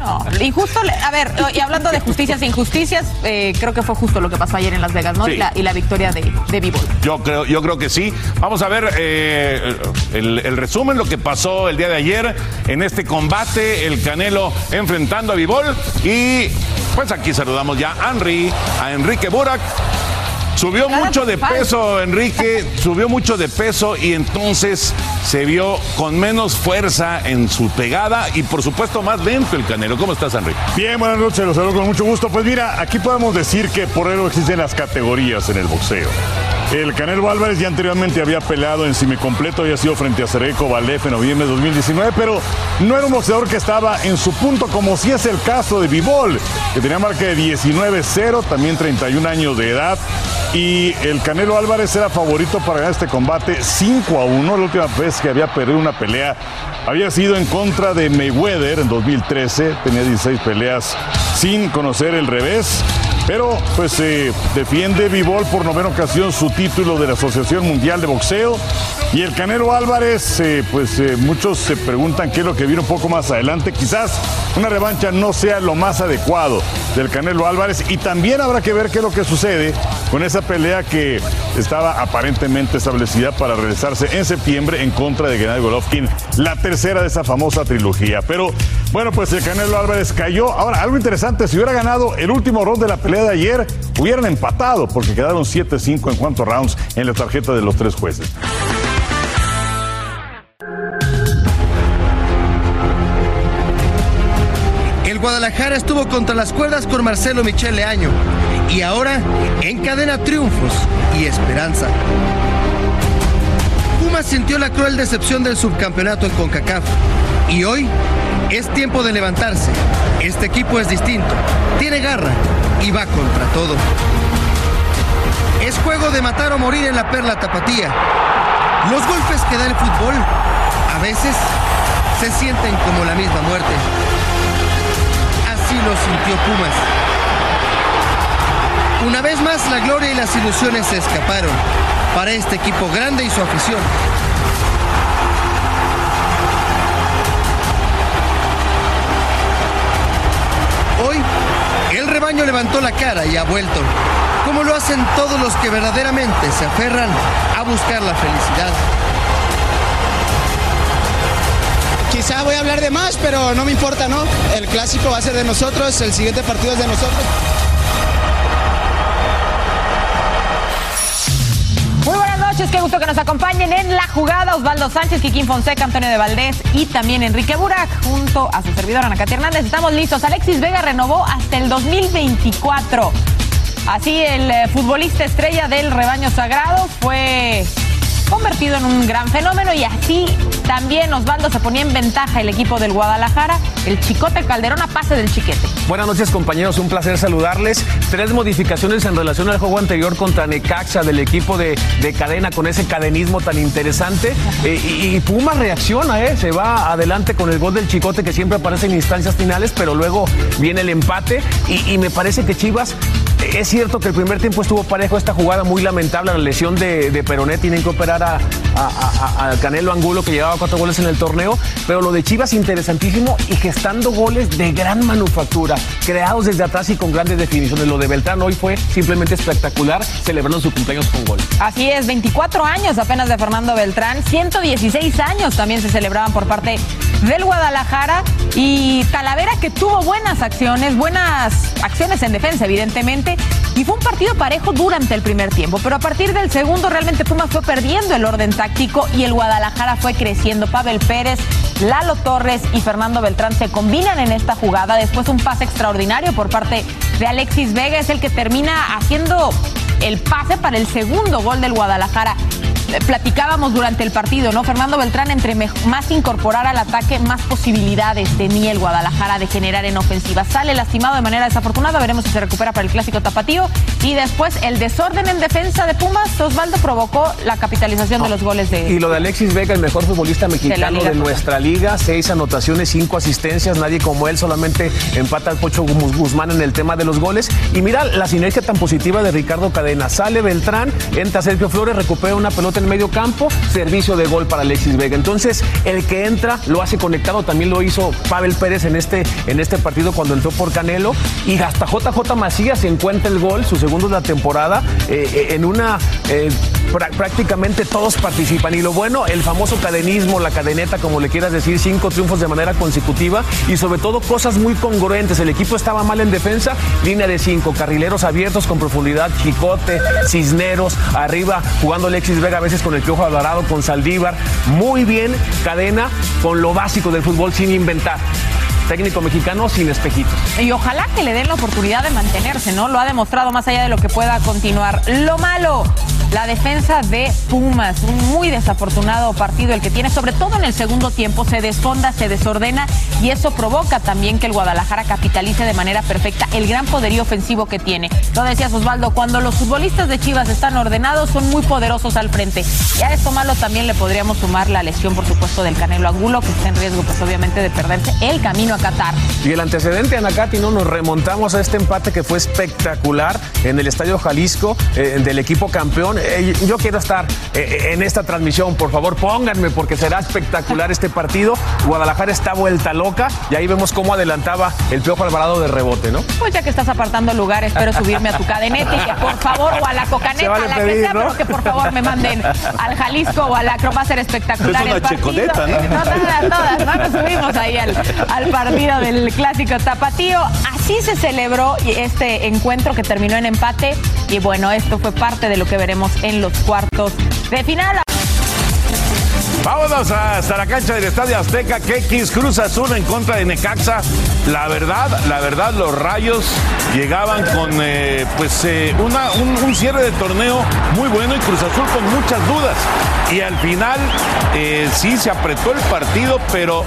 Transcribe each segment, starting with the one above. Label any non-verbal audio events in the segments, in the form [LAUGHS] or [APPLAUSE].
No, y justo, le- a ver, y hablando de justicias e injusticias, eh, creo que fue justo lo que pasó ayer en Las Vegas, ¿no? Sí. Y, la, y la victoria de, de Bivol. Yo creo, yo creo que sí. Vamos a ver eh, el, el resumen, lo que pasó el día de ayer en este combate, el Canelo enfrentando a Vivol. Y pues aquí saludamos ya a Henry, a Enrique Burak. Subió Cada mucho de peso, Enrique, subió mucho de peso y entonces se vio con menos fuerza en su pegada y por supuesto más lento el Canelo. ¿Cómo estás, Enrique? Bien, buenas noches, los saludo con mucho gusto. Pues mira, aquí podemos decir que por eso existen las categorías en el boxeo. El Canelo Álvarez ya anteriormente había peleado en completo, había sido frente a Cereco Valef en noviembre de 2019, pero no era un boxeador que estaba en su punto, como si es el caso de Bivol, que tenía marca de 19-0, también 31 años de edad. Y el Canelo Álvarez era favorito para ganar este combate 5 a 1. La última vez que había perdido una pelea había sido en contra de Mayweather en 2013. Tenía 16 peleas sin conocer el revés. Pero pues eh, defiende Bivol por novena ocasión su título de la Asociación Mundial de Boxeo. Y el Canelo Álvarez, eh, pues eh, muchos se preguntan qué es lo que viene un poco más adelante. Quizás una revancha no sea lo más adecuado del Canelo Álvarez. Y también habrá que ver qué es lo que sucede con esa pelea que estaba aparentemente establecida para realizarse en septiembre en contra de Gennady Golovkin, la tercera de esa famosa trilogía. Pero bueno, pues el Canelo Álvarez cayó. Ahora, algo interesante, si hubiera ganado el último round de la pelea de ayer, hubieran empatado porque quedaron 7-5 en cuanto a rounds en la tarjeta de los tres jueces. Guadalajara estuvo contra las cuerdas con Marcelo Michel Leaño y ahora encadena triunfos y esperanza. Pumas sintió la cruel decepción del subcampeonato en CONCACAF y hoy es tiempo de levantarse. Este equipo es distinto, tiene garra y va contra todo. Es juego de matar o morir en la perla tapatía. Los golpes que da el fútbol a veces se sienten como la misma muerte. Así lo sintió Pumas. Una vez más la gloria y las ilusiones se escaparon para este equipo grande y su afición. Hoy el rebaño levantó la cara y ha vuelto, como lo hacen todos los que verdaderamente se aferran a buscar la felicidad. Quizá voy a hablar de más, pero no me importa, ¿no? El clásico va a ser de nosotros, el siguiente partido es de nosotros. Muy buenas noches. qué gusto que nos acompañen en la jugada. Osvaldo Sánchez, Kikín Fonseca, Antonio de Valdés y también Enrique Burak, junto a su servidor Ana Katy Hernández. Estamos listos. Alexis Vega renovó hasta el 2024. Así el eh, futbolista estrella del rebaño sagrado fue convertido en un gran fenómeno y así también Osvaldo se ponía en ventaja el equipo del Guadalajara, el Chicote Calderón a pase del Chiquete. Buenas noches compañeros, un placer saludarles. Tres modificaciones en relación al juego anterior contra Necaxa del equipo de, de cadena con ese cadenismo tan interesante. Eh, y, y, Puma reacciona, eh, se va adelante con el gol del Chicote que siempre aparece en instancias finales, pero luego viene el empate y, y me parece que Chivas es cierto que el primer tiempo estuvo parejo esta jugada muy lamentable, la lesión de, de Peronet, tienen que operar a, Canelo Angulo que llevaba cuatro goles en el torneo, pero lo de Chivas interesantísimo y gestando goles de gran manufactura, creados desde atrás y con grandes definiciones. Lo de Beltrán hoy fue simplemente espectacular, celebrando su cumpleaños con gol. Así es, 24 años apenas de Fernando Beltrán, 116 años también se celebraban por parte del Guadalajara y Talavera que tuvo buenas acciones, buenas acciones en defensa evidentemente y fue un partido parejo durante el primer tiempo, pero a partir del segundo realmente Pumas fue perdiendo el orden táctico y el Guadalajara fue creciendo. Pavel Pérez, Lalo Torres y Fernando Beltrán se combinan en esta jugada, después un pase extraordinario por parte de Alexis Vega es el que termina haciendo el pase para el segundo gol del Guadalajara platicábamos durante el partido, ¿no? Fernando Beltrán, entre más incorporar al ataque, más posibilidades tenía el Guadalajara de generar en ofensiva. Sale lastimado de manera desafortunada, veremos si se recupera para el clásico tapatío. Y después el desorden en defensa de Pumas, Osvaldo provocó la capitalización no. de los goles de. Y lo de Alexis Vega, el mejor futbolista mexicano de, de nuestra liga, seis anotaciones, cinco asistencias, nadie como él, solamente empata al Pocho Guzmán en el tema de los goles. Y mira la sinergia tan positiva de Ricardo Cadena. Sale Beltrán, entra Sergio Flores, recupera una pelota en medio campo, servicio de gol para Alexis Vega. Entonces, el que entra lo hace conectado, también lo hizo Pavel Pérez en este, en este partido cuando entró por Canelo. Y hasta JJ Macías se encuentra el gol, su segundo de la temporada, eh, en una. Eh, prácticamente todos participan. Y lo bueno, el famoso cadenismo, la cadeneta, como le quieras decir, cinco triunfos de manera consecutiva y sobre todo cosas muy congruentes. El equipo estaba mal en defensa, línea de cinco, carrileros abiertos con profundidad, Chicote, Cisneros, arriba jugando Alexis Vega con el Piojo Alvarado, con Saldívar. Muy bien, cadena con lo básico del fútbol sin inventar técnico mexicano sin espejitos. Y ojalá que le den la oportunidad de mantenerse, ¿no? Lo ha demostrado más allá de lo que pueda continuar. Lo malo, la defensa de Pumas, un muy desafortunado partido el que tiene, sobre todo en el segundo tiempo, se desfonda, se desordena y eso provoca también que el Guadalajara capitalice de manera perfecta el gran poderío ofensivo que tiene. Lo decías Osvaldo, cuando los futbolistas de Chivas están ordenados, son muy poderosos al frente. Y a esto malo también le podríamos sumar la lesión, por supuesto, del Canelo Angulo, que está en riesgo, pues obviamente, de perderse el camino a Qatar. Y el antecedente, Anacati, ¿no? Nos remontamos a este empate que fue espectacular en el Estadio Jalisco eh, del equipo campeón. Eh, yo quiero estar eh, en esta transmisión, por favor, pónganme porque será espectacular este partido. Guadalajara está vuelta loca y ahí vemos cómo adelantaba el Piojo Alvarado de rebote, ¿no? Pues ya que estás apartando lugar, espero subirme a tu cadeneta y que por favor, o a la cocaneta, vale a la pedir, que sea, ¿no? pero que por favor me manden al Jalisco o al Acro, va a ser espectacular es una el partido. ¿no? no todas, todas, no nos subimos ahí al, al partido partido del clásico tapatío. Así se celebró este encuentro que terminó en empate y bueno, esto fue parte de lo que veremos en los cuartos de final. Vámonos hasta la cancha del Estadio Azteca, que X Cruz Azul en contra de Necaxa. La verdad, la verdad, los rayos llegaban con eh, pues eh, una, un, un, cierre de torneo muy bueno y Cruz Azul con muchas dudas. Y al final eh, sí se apretó el partido, pero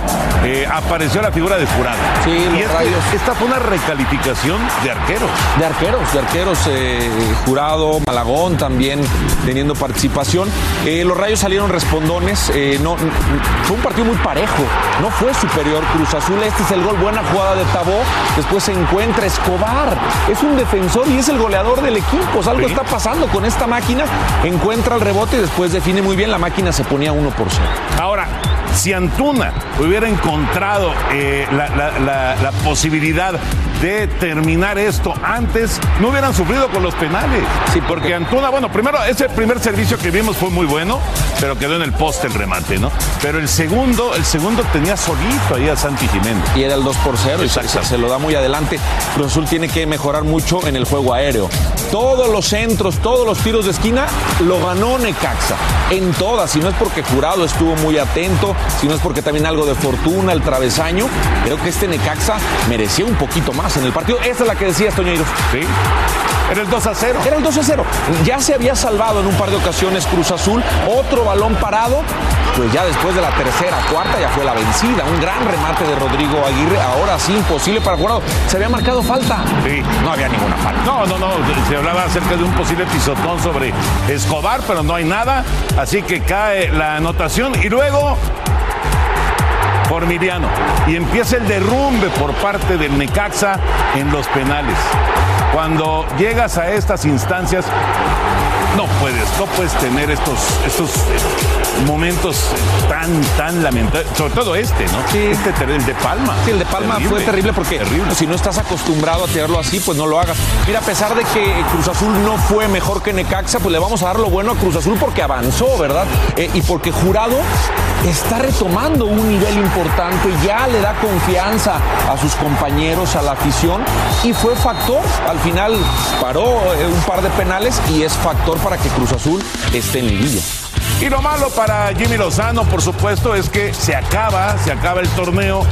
apareció la figura de Jurado. Sí, y los rayos. esta fue una recalificación de arqueros. De arqueros, de arqueros. Jurado, Malagón también teniendo participación. los rayos salieron respondones. Eh, no, fue un partido muy parejo, no fue superior Cruz Azul, este es el gol, buena jugada de Tabó, después se encuentra Escobar, es un defensor y es el goleador del equipo, o sea, algo Sí. está pasando con esta máquina, encuentra el rebote y después define muy bien, la máquina se ponía 1 por 0. Ahora, Si Antuna hubiera encontrado eh, la, la- la- la posibilidad de terminar esto antes, no hubieran sufrido con los penales. Sí, porque Antuna, bueno, primero, ese primer servicio que vimos fue muy bueno, pero quedó en el poste el remate, ¿no? Pero el segundo, el segundo tenía solito ahí a Santi Jiménez. Y era el 2 por 0 y se, se- lo da muy adelante. Cruz Azul tiene que mejorar mucho en el juego aéreo. Todos los centros, todos los tiros de esquina lo ganó Necaxa. En todas, si no es porque Jurado estuvo muy atento, si no es porque también algo de fortuna, el travesaño, creo que este Necaxa merecía un poquito más en el partido. Esa es la que decías, Toñeiros. Sí. Era el 2 a 0. Era el 2 a 0. Ya se había salvado en un par de ocasiones Cruz Azul. Otro balón parado. Pues ya después de la tercera, cuarta, ya fue la vencida. Un gran remate de Rodrigo Aguirre. Ahora sí, imposible para Jurado. Se había marcado falta. Sí. No había ninguna falta. No, no, no. Se hablaba acerca de un posible pisotón sobre Escobar, pero no hay nada. Así que cae la anotación y luego Y empieza el derrumbe por parte del Necaxa en los penales. Cuando llegas a estas instancias, no puedes, no puedes tener estos, estos eh, momentos tan, tan lamentables. Sobre todo este, ¿no? Este, ter- el de Palma. Sí, el de Palma fue terrible porque si no estás acostumbrado a tirarlo así, pues no lo hagas. Mira, a pesar de que Cruz Azul no fue mejor que Necaxa, pues le vamos a dar lo bueno a Cruz Azul porque avanzó, ¿verdad? Eh, y porque Jurado está retomando un nivel importante, ya le da confianza a sus compañeros, a la afición, y fue factor. Al final paró eh, un par de penales y es factor para que Cruz Azul esté en liguilla. Y lo malo para Jimmy Lozano, por supuesto, es que se acaba, se acaba el torneo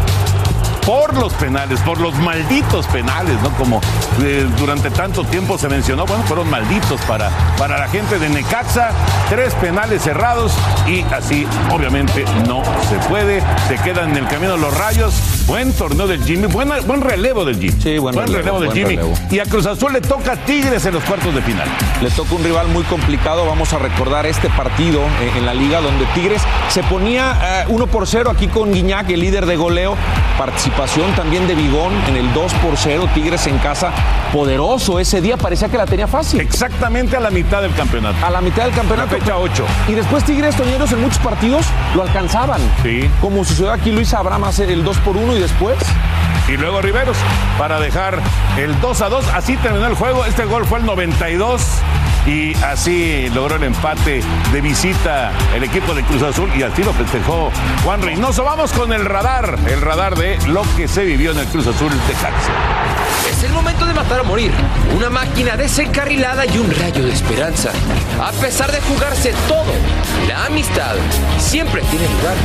por los penales, por los malditos penales, ¿no? Como eh, durante tanto tiempo se mencionó, bueno, fueron malditos para, para la gente de Necaxa, tres penales cerrados y así obviamente no se puede, se quedan en el camino los rayos, buen torneo del Jimmy, buen relevo del Jimmy, Sí, buen relevo, relevo del buen Jimmy, relevo. y a Cruz Azul le toca Tigres en los cuartos de final. Le toca un rival muy complicado. Vamos a recordar este partido eh, en la liga donde Tigres se ponía 1 por 0 aquí con Guiñac, el líder de goleo. Participación también de Vigón en el 2 por 0. Tigres en casa, poderoso ese día, parecía que la tenía fácil. Exactamente a la mitad del campeonato. A la mitad del campeonato. La fecha 8. Y después Tigres Toñeros en muchos partidos lo alcanzaban. Sí. Como sucedió aquí Luis Abraham hace el 2 por 1 y después. Y luego Riveros para dejar el 2 a 2. Así terminó el juego. Este gol fue el 92. Y así logró el empate de visita el equipo de Cruz Azul. Y así lo festejó Juan Reynoso. Vamos con el radar. El radar de lo que se vivió en el Cruz Azul de Caxa. Es el momento de matar o morir. Una máquina desencarrilada y un rayo de esperanza. A pesar de jugarse todo, la amistad siempre tiene lugar.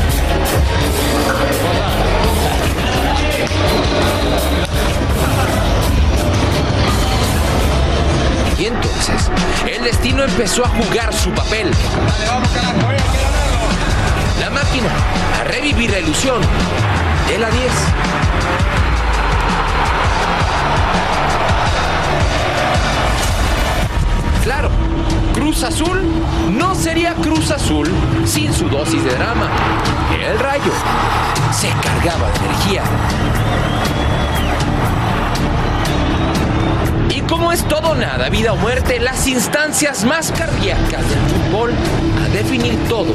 Y entonces, el destino empezó a jugar su papel. La máquina a revivir la ilusión de la 10. Claro, Cruz Azul no sería Cruz Azul sin su dosis de drama. El rayo se cargaba de energía. Y como es todo nada, vida o muerte, las instancias más cardíacas del fútbol a definir todo.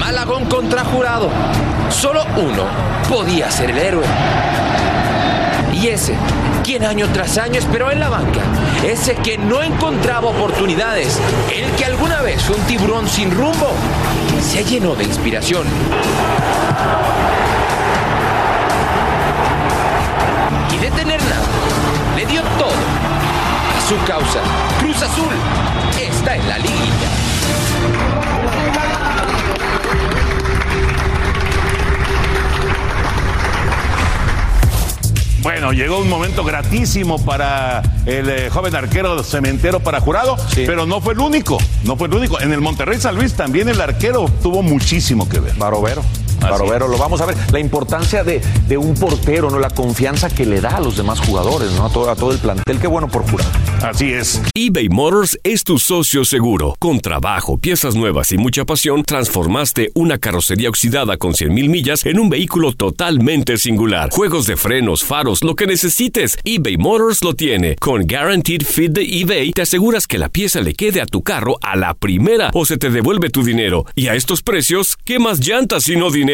Malagón contra Jurado. Solo uno podía ser el héroe. Ese, quien año tras año esperó en la banca, ese que no encontraba oportunidades, el que alguna vez fue un tiburón sin rumbo, se llenó de inspiración. Y de tener nada, le dio todo a su causa. Cruz Azul está en la liguilla. Bueno, llegó un momento gratísimo para el eh, joven arquero cementero para jurado, pero no fue el único, no fue el único. En el Monterrey San Luis también el arquero tuvo muchísimo que ver. Barovero. Barovero, lo vamos a ver. La importancia de, de, un portero, ¿no? La confianza que le da a los demás jugadores, ¿no? A todo, a todo el plantel. Qué bueno por jurar. Así es. eBay Motors es tu socio seguro. Con trabajo, piezas nuevas y mucha pasión, transformaste una carrocería oxidada con 100 mil millas en un vehículo totalmente singular. Juegos de frenos, faros, lo que necesites, eBay Motors lo tiene. Con Guaranteed Fit de eBay, te aseguras que la pieza le quede a tu carro a la primera o se te devuelve tu dinero. Y a estos precios, ¿qué más llantas y no dinero?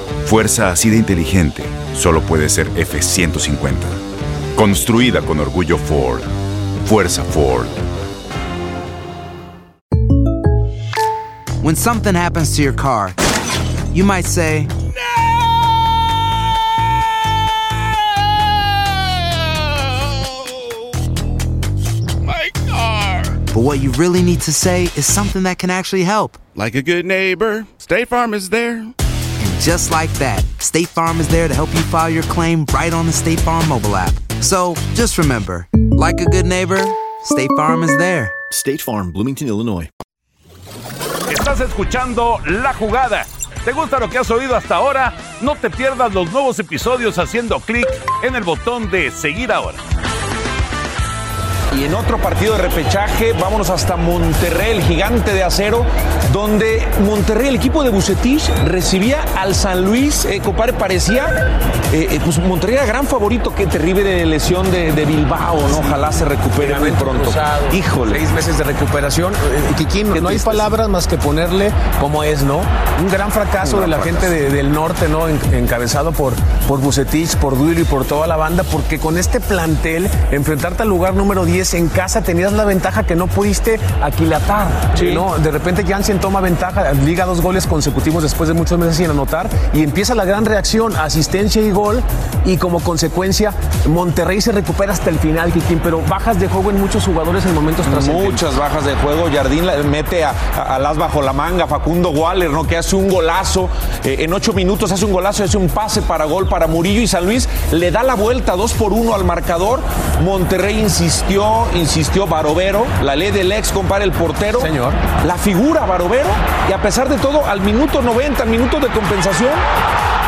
Fuerza así de inteligente solo puede ser F150. Construida con orgullo Ford. Fuerza Ford. When something happens to your car, you might say, My car. But what you really need to say is something that can actually help. Like a good neighbor, State Farm is there. Just like that, State Farm is there to help you file your claim right on the State Farm mobile app. So just remember, like a good neighbor, State Farm is there. State Farm, Bloomington, Illinois. Estás escuchando La Jugada. ¿Te gusta lo que has oído hasta ahora? No te pierdas los nuevos episodios haciendo clic en el botón de seguir ahora. Y en otro partido de repechaje, vámonos hasta Monterrey, el gigante de acero, donde Monterrey, el equipo de Bucetich, recibía al San Luis. Eh, compadre, parecía, eh, eh, pues Monterrey era gran favorito, qué terrible de lesión de, de Bilbao, ¿no? Ojalá se recupere muy pronto. Cruzado, Híjole. Seis meses de recuperación. Eh, Kikín, no hay palabras más que ponerle como es, ¿no? Un gran fracaso Un de la gente de- del norte, ¿no? En- encabezado por, por Bucetich, por Duilo y por toda la banda, porque con este plantel, enfrentarte al lugar número 10 en casa, tenías la ventaja que no pudiste aquilatar, ¿no? De repente Jansen toma ventaja, liga dos goles consecutivos después de muchos meses sin anotar, y empieza la gran reacción, asistencia y gol, y como consecuencia, Monterrey se recupera hasta el final, Kikín, pero bajas de juego en muchos jugadores en momentos trascendentes. Muchas bajas de juego. Jardín mete a, a, a las bajo la manga. Facundo Waller, ¿no? Que hace un golazo. Eh, en ocho minutos hace un golazo, hace un pase para gol para Murillo y San Luis le da la vuelta dos por uno al marcador. Monterrey insistió, insistió Barovero, la ley del ex, compara el portero. Señor. La figura Barovero. Y a pesar de todo, al minuto 90, al minuto de compensación,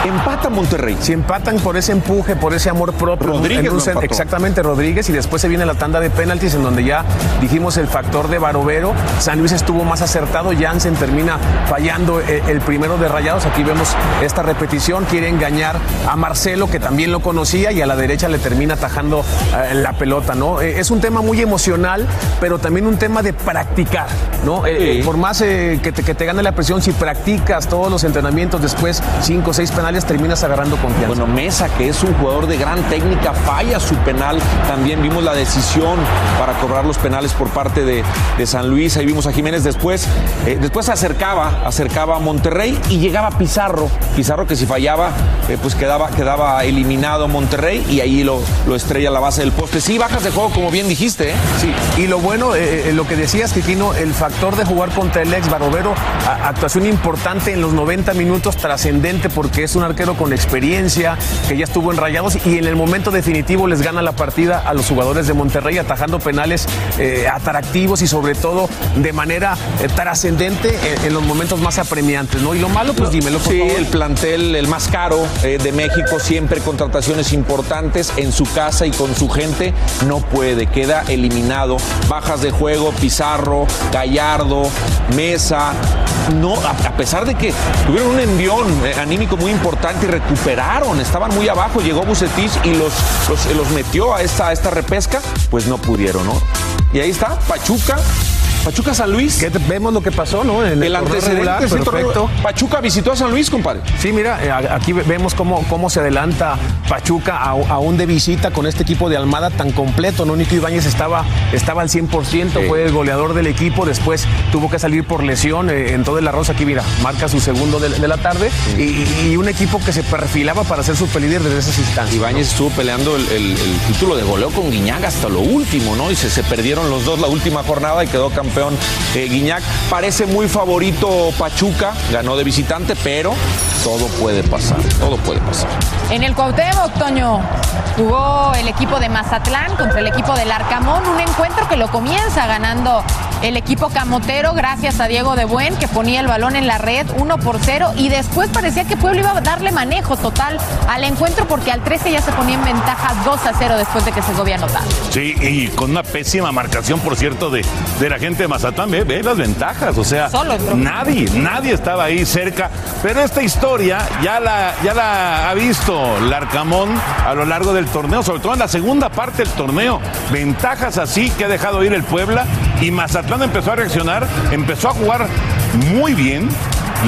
empata Monterrey. Si empatan por ese empuje, por ese amor propio. Rodríguez en un. Exactamente, Rodríguez. Y después se viene la tanda de penaltis en donde ya dijimos el factor de Barovero. San Luis estuvo más acertado. Jansen termina fallando el, el primero de rayados. Aquí vemos esta repetición. Quiere engañar a Marcelo, que también lo conocía, y a la derecha le termina atajando eh, la pelota, ¿no? Eh, es un tema muy emocional, pero también un tema de practicar, ¿no? Eh, Sí. eh, por más eh, que, te, que te gane la presión, si practicas todos los entrenamientos, después cinco o seis penales, terminas agarrando confianza. Bueno, Mesa, que es un jugador de gran técnica, falla su penal. También vimos la decisión para cobrar los penales por parte de, de San Luis. Ahí vimos a Jiménez después. eh, después se acercaba, acercaba a Monterrey y llegaba Pizarro. Pizarro que si fallaba, eh, pues quedaba, quedaba eliminado Monterrey y ahí lo, lo estrella a la base del poste. Sí, bajas de juego, como bien dijiste, ¿eh? Sí, y lo bueno, lo que decías, Kikino, el factor de jugar contra el ex Barovero, a- actuación importante en los 90 minutos, trascendente porque es un arquero con experiencia, que ya estuvo en rayados y en el momento definitivo les gana la partida a los jugadores de Monterrey, atajando penales eh, atractivos y sobre todo de manera eh, trascendente en, en los momentos más apremiantes, ¿no? Y lo malo, pues dímelo, por Sí, favor. el plantel, el más caro eh, de México, siempre contrataciones importantes en su casa y con su gente, no puede, queda eliminado. Bajas de juego, Pizarro, Gallardo, Mesa. No, a, a pesar de que tuvieron un envión anímico muy importante y recuperaron, estaban muy abajo, llegó Bucetich y los, los, los metió a esta, esta repesca, pues no pudieron, ¿no? Y ahí está, Pachuca Pachuca San Luis. ¿Qué te- vemos lo que pasó, ¿no? En El antecedente regular, perfecto. Pachuca visitó a San Luis, compadre. Sí, mira, eh, aquí ve- vemos cómo, cómo se adelanta Pachuca aún de visita con este equipo de Almada tan completo. ¿no? Nico Ibáñez estaba, estaba al 100%, Sí. fue el goleador del equipo, después tuvo que salir por lesión eh, en todo el arroz. Aquí, mira, marca su segundo de, de la tarde y, y un equipo que se perfilaba para ser superlíder desde esas instancias. Ibáñez estuvo peleando el, el- el título de goleo con Guiñac hasta lo último, ¿no? Y se, se perdieron los dos la última jornada y quedó campeón eh, Guiñac. Parece muy favorito Pachuca, ganó de visitante, pero todo puede pasar, todo puede pasar. En el Cuauhtémoc, Toño, jugó el equipo de Mazatlán contra el equipo del Arcamón, un encuentro que lo comienza ganando el equipo camotero gracias a Diego de Buen que ponía el balón en la red 1 por 0 y después parecía que Puebla iba a darle manejo total al encuentro porque al 13 ya se ponía en ventaja 2 a 0 después de que Segovia anotara. Sí, y con una pésima marcación, por cierto, de, de la gente de Mazatán. Ve, ve las ventajas, o sea, Solo nadie, nadie estaba ahí cerca. Pero esta historia ya la, ya la ha visto Larcamón a lo largo del torneo, sobre todo en la segunda parte del torneo. Ventajas así que ha dejado ir el Puebla y Mazatlán empezó a reaccionar, empezó a jugar muy bien.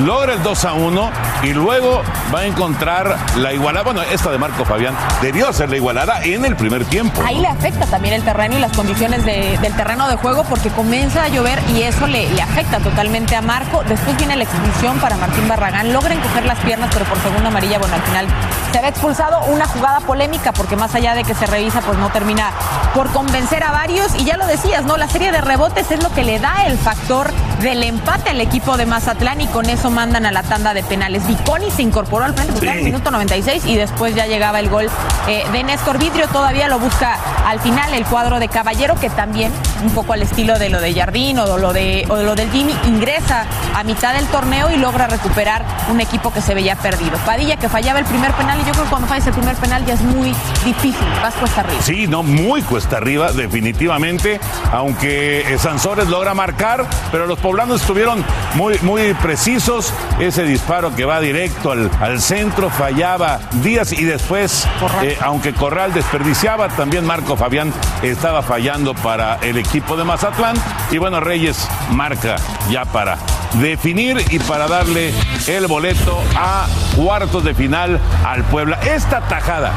Logra el 2 a 1 y luego va a encontrar la igualada. Bueno, esta de Marco Fabián debió ser la igualada en el primer tiempo. Ahí le afecta también el terreno y las condiciones de- del terreno de juego porque comienza a llover y eso le, afecta totalmente a Marco. Después viene la expulsión para Martín Barragán. Logra encoger las piernas, pero por segunda amarilla, bueno, al final se ve expulsado. Una jugada polémica porque más allá de que se revisa, pues no termina por convencer a varios. Y ya lo decías, ¿no? La serie de rebotes es lo que le da el factor del empate al equipo de Mazatlán y con eso mandan a la tanda de penales. Viconi se incorporó al frente era el minuto 96 y después ya llegaba el gol eh, de Néstor Vidrio. Todavía lo busca al final el cuadro de Caballero, que también, un poco al estilo de lo de Jardín o de lo, de, o lo del Jimmy, ingresa a mitad del torneo y logra recuperar un equipo que se veía perdido. Padilla que fallaba el primer penal y yo creo que cuando fallas el primer penal ya es muy difícil, vas cuesta arriba. Sí, no, muy cuesta arriba, definitivamente. Aunque eh, Sansores logra marcar, pero los poblanos estuvieron muy, muy precisos. Ese disparo que va directo al, al centro fallaba Díaz y después, eh, aunque Corral desperdiciaba, también Marco Fabián estaba fallando para el equipo de Mazatlán. Y bueno, Reyes marca ya para definir y para darle el boleto a cuartos de final al Puebla. Esta tajada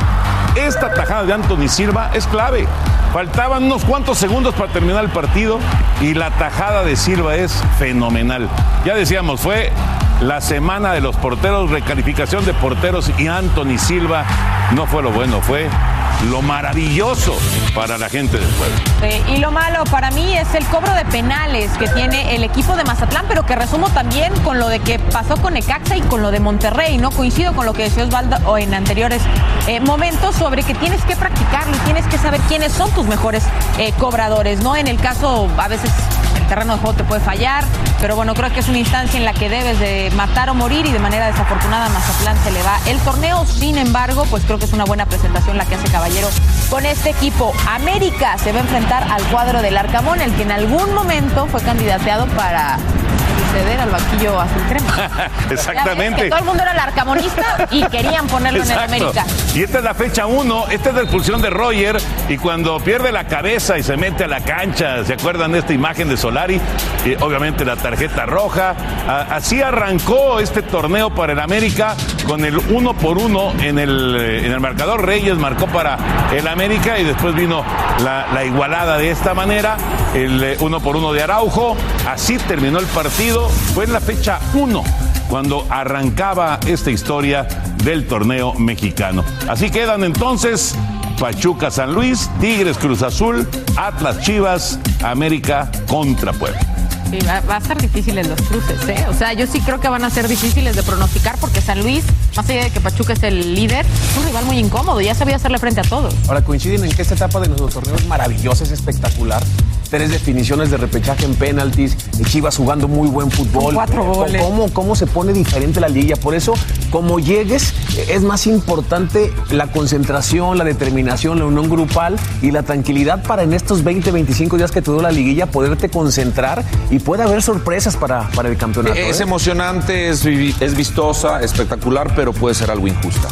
esta tajada de Anthony Silva es clave. Faltaban unos cuantos segundos para terminar el partido y la tajada de Silva es fenomenal. Ya decíamos, fue la semana de los porteros, recalificación de porteros y Anthony Silva no fue lo bueno, fue lo maravilloso para la gente del pueblo. Y lo malo para mí es el cobro de penales que tiene el equipo de Mazatlán, pero que resumo también con lo de que pasó con Necaxa y con lo de Monterrey, ¿no? Coincido con lo que decía Osvaldo en anteriores eh, momentos sobre que tienes que practicarlo y tienes que saber quiénes son tus mejores eh, cobradores, ¿no? En el caso, a veces terreno de juego te puede fallar, pero bueno, creo que es una instancia en la que debes de matar o morir y de manera desafortunada Mazatlán se le va el torneo. Sin embargo, pues creo que es una buena presentación la que hace Caballero con este equipo. América se va a enfrentar al cuadro del Arcamón, el que en algún momento fue candidateado para ceder al banquillo azul crema. [LAUGHS] Exactamente. que todo el mundo era el arcamonista y querían ponerlo en el. América. Y esta es la fecha 1, esta es la expulsión de Roger y cuando pierde la cabeza y se mete a la cancha, ¿se acuerdan de esta imagen de Solari? Y obviamente la tarjeta roja. A- así arrancó este torneo para el América con el uno por uno en el, eh, en el marcador. Reyes marcó para el América y después vino la, la igualada de esta manera, el eh, uno por uno de Araujo. Así terminó el partido. Fue en la fecha 1 cuando arrancaba esta historia del torneo mexicano. Así quedan entonces Pachuca San Luis, Tigres Cruz Azul, Atlas Chivas, América contra Puebla. Sí, va, va a ser difíciles los cruces, ¿eh? O sea, yo sí creo que van a ser difíciles de pronosticar porque San Luis, más allá de que Pachuca es el líder, es un rival muy incómodo, ya sabía hacerle frente a todos. Ahora coinciden en que esta etapa de nuestro torneo es maravillosa, es espectacular. Tres definiciones de repechaje en penaltis, Chivas jugando muy buen fútbol. cuatro goles. ¿Cómo, ¿Cómo se pone diferente la liga? Por eso, como llegues, es más importante la concentración, la determinación, la unión grupal y la tranquilidad para en estos 20, 25 días que te duró la liguilla poderte concentrar y puede haber sorpresas para, para el campeonato. Es ¿eh? emocionante, es, es vistosa, espectacular, pero puede ser algo injusta.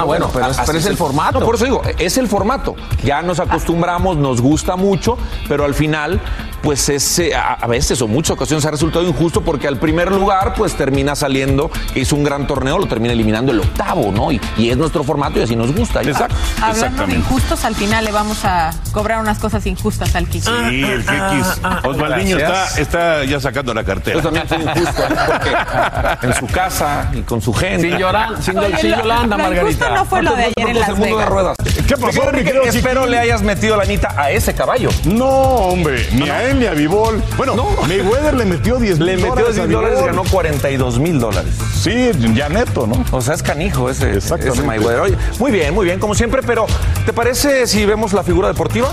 No, bueno, pero es- así pero es el formato. No, por eso digo, es el formato. Ya nos acostumbramos, nos gusta mucho, pero al final pues es, eh, a, a veces o muchas ocasiones ha resultado injusto porque al primer lugar pues termina saliendo, que hizo un gran torneo, lo termina eliminando el octavo, ¿no? Y, y es nuestro formato y así nos gusta. Exacto. Hablando de injustos, al final le vamos a cobrar unas cosas injustas al Kiki. Sí, el Kikis. Osvaldiño está, está ya sacando la cartera. Yo también fui injusto, porque en su casa y con su gente. Sin llorar, sin, Oye, sin lo- Yolanda, lo injusto Margarita. no fue lo de ayer en Las el mundo de Vegas. ruedas. ¿Qué pasó, Espero chiquín? le hayas metido la anita a ese caballo. No, hombre, ni a él ni a Vivol. Bueno, Mayweather le metió 10 Le mil metió dólares 10 a mil dólares y ganó 42 mil dólares. Sí, ya neto, ¿no? O sea, es canijo ese, ese Mayweather. Oye, muy bien, muy bien, como siempre, pero ¿te parece si vemos la figura deportiva?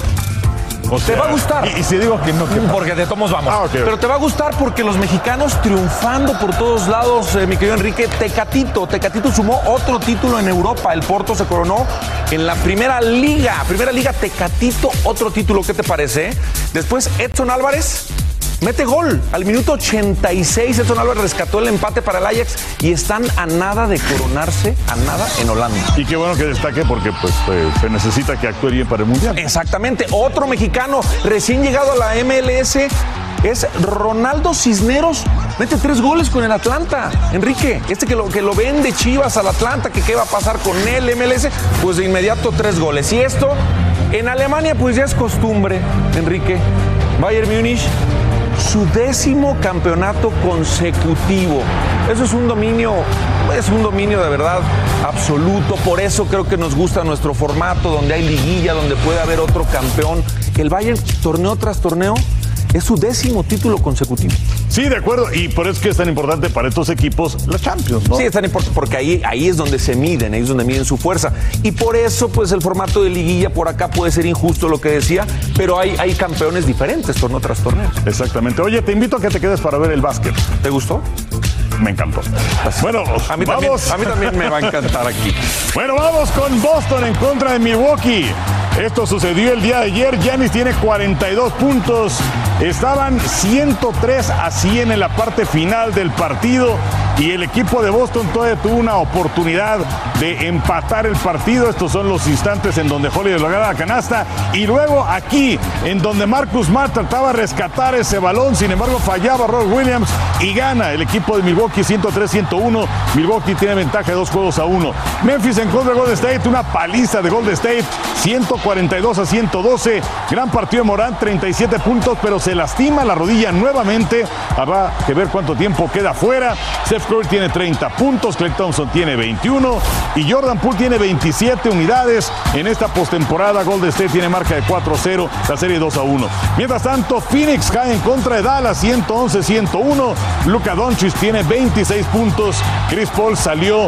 O Te va a gustar. Y, y si digo que no, ¿qué pasa? Porque de tomos vamos. Ah. Pero te va a gustar porque los mexicanos triunfando por todos lados, eh, mi querido Enrique. Tecatito, Tecatito sumó otro título en Europa. El Porto se coronó en la primera liga. Primera liga, Tecatito, otro título. ¿Qué te parece? Después, Edson Álvarez. Mete gol al minuto 86. Edson Álvarez rescató el empate para el Ajax y están a nada de coronarse, a nada en Holanda. Y qué bueno que destaque porque pues eh, se necesita que actúe bien para el Mundial. Exactamente. Otro mexicano recién llegado a la MLS es Ronaldo Cisneros. Mete tres goles con el Atlanta. Enrique, este que lo, que lo vende Chivas al Atlanta, que qué va a pasar con él, MLS, pues de inmediato tres goles. Y esto, en Alemania, pues ya es costumbre, Enrique. Bayern Múnich, su décimo campeonato consecutivo. Eso es un dominio, es un dominio de verdad absoluto. Por eso creo que nos gusta nuestro formato, donde hay liguilla, donde puede haber otro campeón. El Bayern, torneo tras torneo, es su décimo título consecutivo. Sí, de acuerdo. Y por eso es que es tan importante para estos equipos la Champions, ¿no? Sí, es tan importante porque ahí, ahí es donde se miden, ahí es donde miden su fuerza. Y por eso, pues el formato de liguilla por acá puede ser injusto lo que decía, pero hay, hay campeones diferentes torneo tras torneo. Exactamente. Oye, te invito a que te quedes para ver el básquet. ¿Te gustó? Me encantó. Bueno, A mí, también, vamos. a mí también me va a encantar aquí. [LAUGHS] Bueno, vamos con Boston en contra de Milwaukee. Esto sucedió el día de ayer. Giannis tiene 42 puntos. Estaban 103 a 100 en la parte final del partido y el equipo de Boston todavía tuvo una oportunidad de empatar el partido. Estos son los instantes en donde Holiday lograba la canasta y luego aquí en donde Marcus Smart trataba de rescatar ese balón, sin embargo fallaba Rob Williams y gana el equipo de Milwaukee 103-101. Milwaukee tiene ventaja de dos juegos a uno. Memphis en contra de Golden State, una paliza de Golden State 142 a 112. Gran partido de Morán, 37 puntos, pero se lastima la rodilla nuevamente. Habrá que ver cuánto tiempo queda fuera. Steph Curry tiene 30 puntos, Clay Thompson tiene 21 y Jordan Poole tiene 27 unidades. En esta postemporada, Golden State tiene marca de 4-0, la serie 2 a 1. Mientras tanto, Phoenix cae en contra de Dallas 111-101. Luka Doncic tiene 26 puntos. Chris Paul salió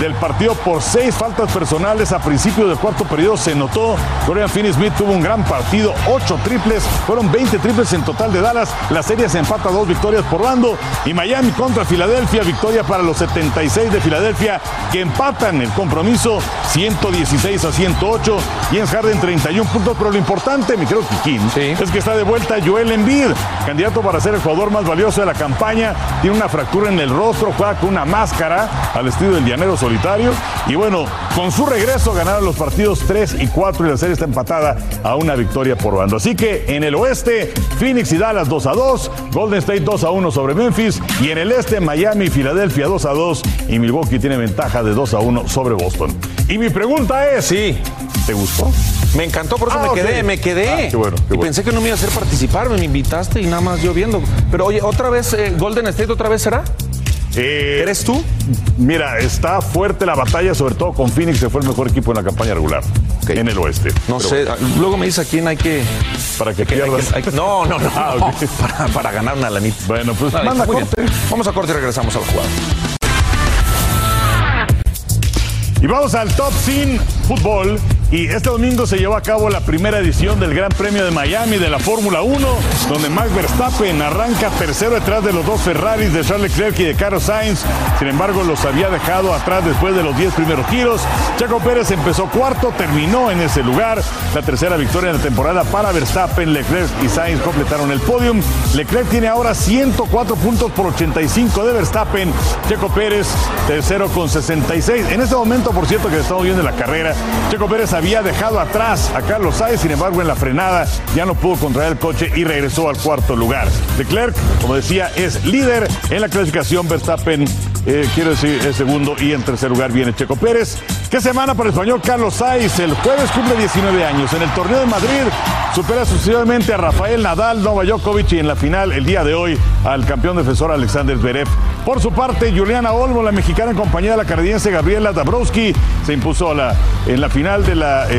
del partido por seis faltas personales a principio del cuarto periodo se notó. Dorian Finney-Smith tuvo un gran partido, ocho triples, fueron 20 triples en total de Dallas. La serie se empata dos victorias por bando y Miami contra Filadelfia, victoria para los 76 de Filadelfia que empatan el compromiso 116 a 108. James Harden 31 puntos, pero lo importante, mi querido Kikín, es que está de vuelta Joel Embiid, candidato para ser el jugador más valioso de la campaña. Tiene una fractura en el rostro, juega con una máscara al estilo del llanero solitario. Y bueno, con su regreso ganaron los partidos 3 y 4 y la serie está empatada a una victoria por bando. Así que en el oeste, Phoenix y Dallas 2 a 2, Golden State 2 a 1 sobre Memphis y en el este, Miami y Filadelfia 2 a 2 y Milwaukee tiene ventaja de 2 a 1 sobre Boston. Y mi pregunta es, Sí, ¿te gustó? me encantó, por eso Ah, me ok. quedé, me quedé. Ah, qué bueno, bueno. pensé que no me iba a hacer participar, me invitaste y nada más yo viendo. Pero oye, otra vez eh, Golden State, otra vez será. Eh, ¿Eres tú? Mira, está fuerte la batalla, sobre todo con Phoenix, que fue el mejor equipo en la campaña regular en el oeste. No Pero sé. bueno, ah, Luego me dice a quién hay que. para que hay pierdas. que- hay que- no, no, no. [LAUGHS] Ah, no, ok. [LAUGHS] para, para ganar una lanita. Bueno, pues Vale, manda corte. Vamos a corte y regresamos a la jugada. Y vamos al Top 100 Fútbol. Y este domingo se llevó a cabo la primera edición del Gran Premio de Miami de la Fórmula 1, donde Max Verstappen arranca tercero detrás de los dos Ferraris de Charles Leclerc y de Carlos Sainz. Sin embargo, los había dejado atrás después de los 10 primeros giros. Checo Pérez empezó cuarto, terminó en ese lugar. La tercera victoria en la temporada para Verstappen, Leclerc y Sainz completaron el podium. Leclerc tiene ahora 104 puntos por 85 de Verstappen. Checo Pérez tercero con 66. En este momento, por cierto, que estamos viendo la carrera, Checo Pérez había dejado atrás a Carlos Sainz, sin embargo en la frenada ya no pudo contraer el coche y regresó al cuarto lugar. Leclerc, como decía, es líder en la clasificación. Verstappen, eh, quiero decir, es segundo y en tercer lugar viene Checo Pérez. ¿Qué semana para el español Carlos Sainz? El jueves cumple 19 años. En el torneo de Madrid supera sucesivamente a Rafael Nadal, Novak Djokovic y en la final el día de hoy al campeón defensor Alexander Zverev. Por su parte, Juliana Olmo, la mexicana en compañía de la canadiense Gabriela Dabrowski, se impuso la, en la final del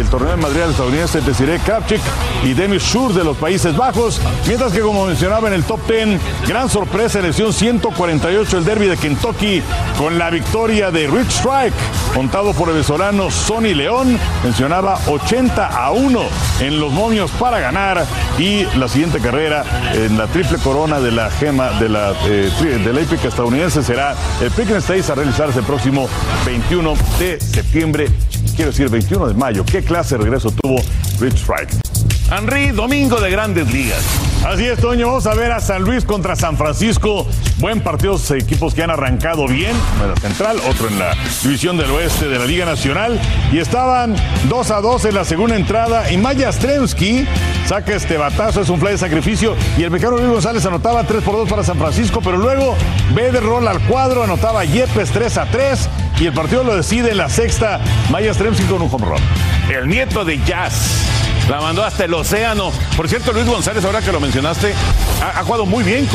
torneo de Madrid estadounidense Desiree Kravchik y Demis Schur de los Países Bajos. Mientras que, como mencionaba en el top 10, gran sorpresa, elección 148 el derby de Kentucky con la victoria de Rich Strike, contado por el venezolano Sonny León. Mencionaba 80 a 1 en los momios para ganar y la siguiente carrera en la triple corona de la gema de la, eh, de la hípica estadounidense será el Pickens Stakes a realizarse el próximo 21 de septiembre, quiero decir 21 de mayo. ¿Qué clase de regreso tuvo Rich Strike? Henry, domingo de grandes ligas. Así es, Toño. Vamos a ver a San Luis contra San Francisco. Buen partido, equipos que han arrancado bien. Uno en la central, otro en la división del oeste de la Liga Nacional. Y estaban 2 a 2 en la segunda entrada. Y Maya Stremski saca este batazo, es un fly de sacrificio. Y el mexicano Luis González anotaba 3 por 2 para San Francisco. Pero luego ve de rol al cuadro, anotaba Yepes 3 a 3. Y el partido lo decide en la sexta. Maya Stremski con un home run. El nieto de Jazz. La mandó hasta el océano. Por cierto, Luis González, ahora que lo mencionaste, ha, jugado muy bien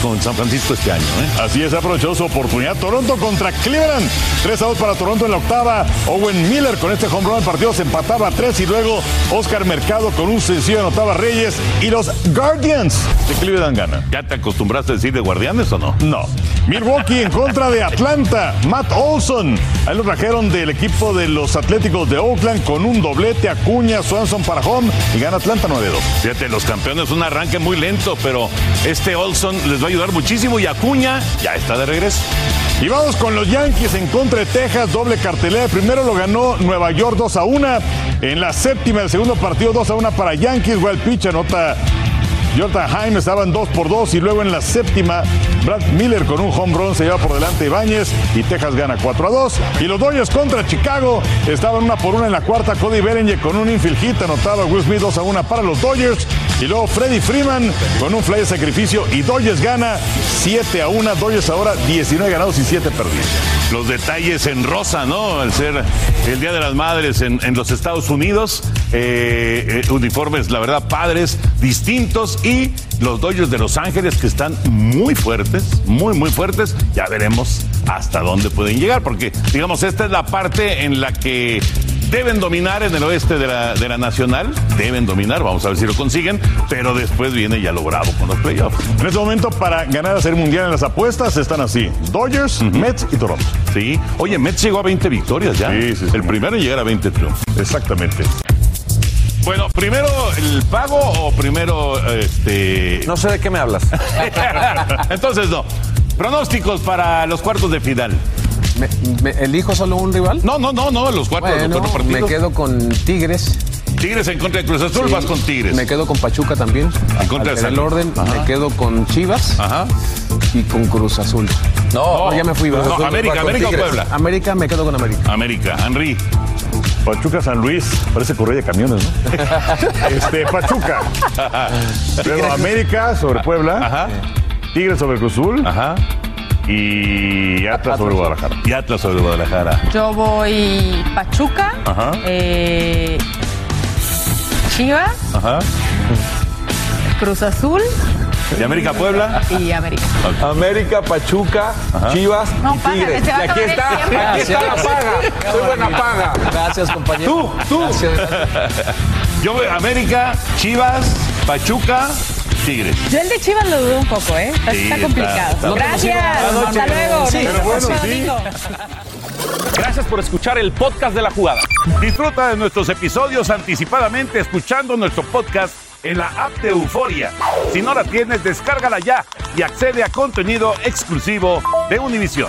con, San Francisco este año. ¿eh? Así es, aprovechó su oportunidad. Toronto contra Cleveland. 3 a 2 para Toronto en la octava. Owen Miller con este home run. El partido se empataba a 3 y luego Oscar Mercado con un sencillo anotaba Reyes. Y los Guardians de Cleveland ganan. ¿Ya te acostumbraste a decir de Guardianes o no? No. Milwaukee en contra de Atlanta. Matt Olson. Ahí lo trajeron del equipo de los Atléticos de Oakland con un doblete. Acuña, Swanson para home y gana Atlanta 9-2. Fíjate, los campeones, un arranque muy lento, pero este Olson les va a ayudar muchísimo y Acuña ya está de regreso. Y vamos con los Yankees en contra de Texas, doble cartelera. Primero lo ganó Nueva York 2 a 1. En la séptima, el segundo partido 2 a 1 para Yankees. Wild pitch anota Jordan Jaime estaban 2 por 2 y luego en la séptima Brad Miller con un home run se lleva por delante Ibáñez y Texas gana 4 a 2 y los Dodgers contra Chicago estaban 1 por 1 en la cuarta Cody Bellinger con un infield hit anotaba Will Smith 2 a 1 para los Dodgers. Y luego Freddy Freeman con un fly de sacrificio y Dodgers gana 7 a 1 Dodgers ahora 19 ganados y 7 perdidos. Los detalles en rosa, ¿no? Al ser el Día de las Madres en, los Estados Unidos, eh, eh, uniformes, la verdad, padres, distintos y los Dodgers de Los Ángeles que están muy fuertes, muy, muy fuertes. Ya veremos hasta dónde pueden llegar, porque, digamos, esta es la parte en la que deben dominar en el oeste de la, de la Nacional, deben dominar, vamos a ver si lo consiguen, pero después viene ya lo bravo con los playoffs. En este momento, para ganar la Serie Mundial en las apuestas, están así: Dodgers, Mets y Toronto. Sí, oye, Mets llegó a 20 victorias ya. Sí, sí, El primero en llegar a 20 triunfos. Exactamente. Bueno, primero el pago o primero este. No sé de qué me hablas. [LAUGHS] Entonces no. Pronósticos para los cuartos de final. ¿Me, elijo solo un rival? No, no, no, no, los cuatro, bueno, los Me quedo con Tigres. Tigres en contra de Cruz Azul, vas con Tigres. Me quedo con Pachuca también. En contra de el orden, me quedo con Chivas Ajá. y con Cruz Azul. No, ya me fui. No, América, América o Puebla. América, me quedo con América. América, Henry. Pachuca San Luis, parece correa de camiones, ¿no? [LAUGHS] este, Pachuca. [LAUGHS] Luego América sobre Puebla. Ajá. Tigres sobre Cruz Azul. Ajá y Atlas sobre Guadalajara. Y Atlas sobre Guadalajara. Yo voy Pachuca, Ajá. Eh, Chivas, Ajá. Cruz Azul. ¿Y América Puebla? Y América. América, Pachuca, Chivas no, y Tigres. y aquí está, aquí está la paga. [LAUGHS] Soy buena paga. Gracias, compañero. Tú, tú. Yo voy América, Chivas, Pachuca, Tigres. Yo el de Chivas lo dudo un poco, ¿eh? Está, complicado. Gracias. Hasta luego. Sí, bueno, [LAUGHS] Gracias por escuchar el podcast de la jugada. Disfruta de nuestros episodios anticipadamente escuchando nuestro podcast en la app de Euforia. Si no la tienes, descárgala ya y accede a contenido exclusivo de Univision.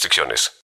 restricciones.